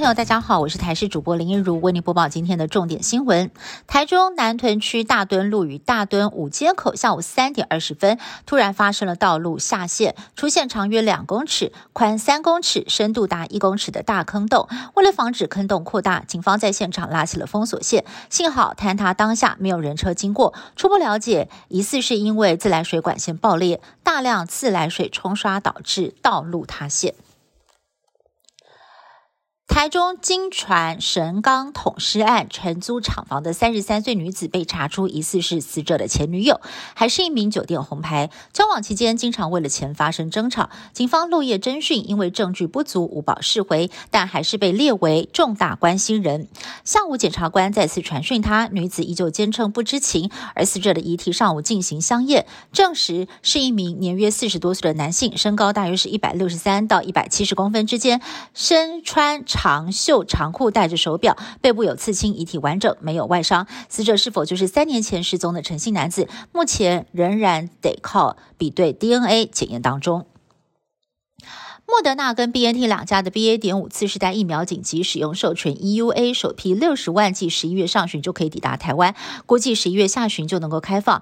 朋友，大家好，我是台视主播林一如，为您播报今天的重点新闻。台中南屯区大墩路与大墩五街口，下午三点二十分，突然发生了道路下陷，出现长约两公尺、宽三公尺、深度达一公尺的大坑洞。为了防止坑洞扩大，警方在现场拉起了封锁线。幸好坍塌当下没有人车经过。初步了解，疑似是因为自来水管线爆裂，大量自来水冲刷导致道路塌陷。台中金传神钢捅尸案，承租厂房的三十三岁女子被查出疑似是死者的前女友，还是一名酒店红牌。交往期间经常为了钱发生争吵，警方漏夜侦讯，因为证据不足无保释回，但还是被列为重大关心人。下午检察官再次传讯他，女子依旧坚称不知情，而死者的遗体上午进行相验，证实是一名年约四十多岁的男性，身高大约是一百六十三到一百七十公分之间，身穿。长袖长裤，戴着手表，背部有刺青，遗体完整，没有外伤。死者是否就是三年前失踪的陈姓男子？目前仍然得靠比对 DNA 检验当中。莫德纳跟 BNT 两家的 BA. 点五次世代疫苗紧急使用授权 EUA，首批六十万剂，十一月上旬就可以抵达台湾，估计十一月下旬就能够开放。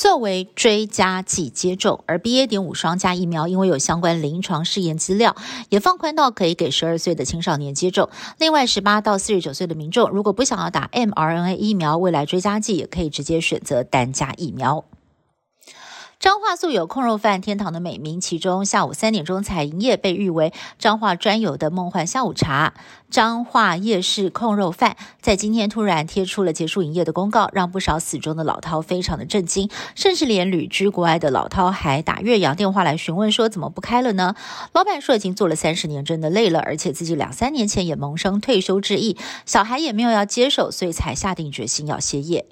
作为追加剂接种，而 B A. 点五双价疫苗因为有相关临床试验资料，也放宽到可以给十二岁的青少年接种。另外，十八到四十九岁的民众如果不想要打 mRNA 疫苗，未来追加剂也可以直接选择单价疫苗。彰化素有“控肉饭天堂”的美名，其中下午三点钟才营业，被誉为彰化专有的梦幻下午茶。彰化夜市控肉饭在今天突然贴出了结束营业的公告，让不少死忠的老饕非常的震惊，甚至连旅居国外的老饕还打岳阳电话来询问说怎么不开了呢？老板说已经做了三十年，真的累了，而且自己两三年前也萌生退休之意，小孩也没有要接手，所以才下定决心要歇业。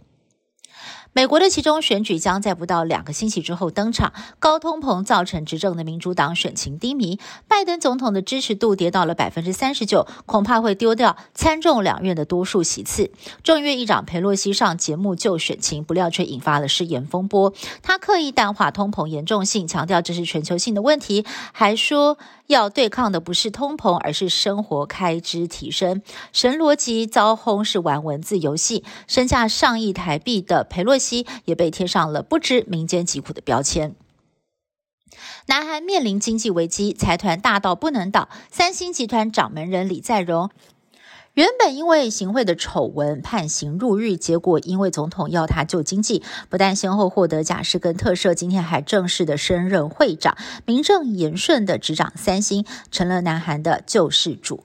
美国的其中选举将在不到两个星期之后登场，高通膨造成执政的民主党选情低迷，拜登总统的支持度跌到了百分之三十九，恐怕会丢掉参众两院的多数席次。众议院议长佩洛西上节目就选情，不料却引发了失言风波。他刻意淡化通膨严重性，强调这是全球性的问题，还说要对抗的不是通膨，而是生活开支提升。神逻辑遭轰是玩文字游戏，身价上亿台币的佩洛西。也被贴上了不知民间疾苦的标签。南韩面临经济危机，财团大到不能倒。三星集团掌门人李在镕原本因为行贿的丑闻判刑入狱，结果因为总统要他救经济，不但先后获得假释跟特赦，今天还正式的升任会长，名正言顺的执掌三星，成了南韩的救世主。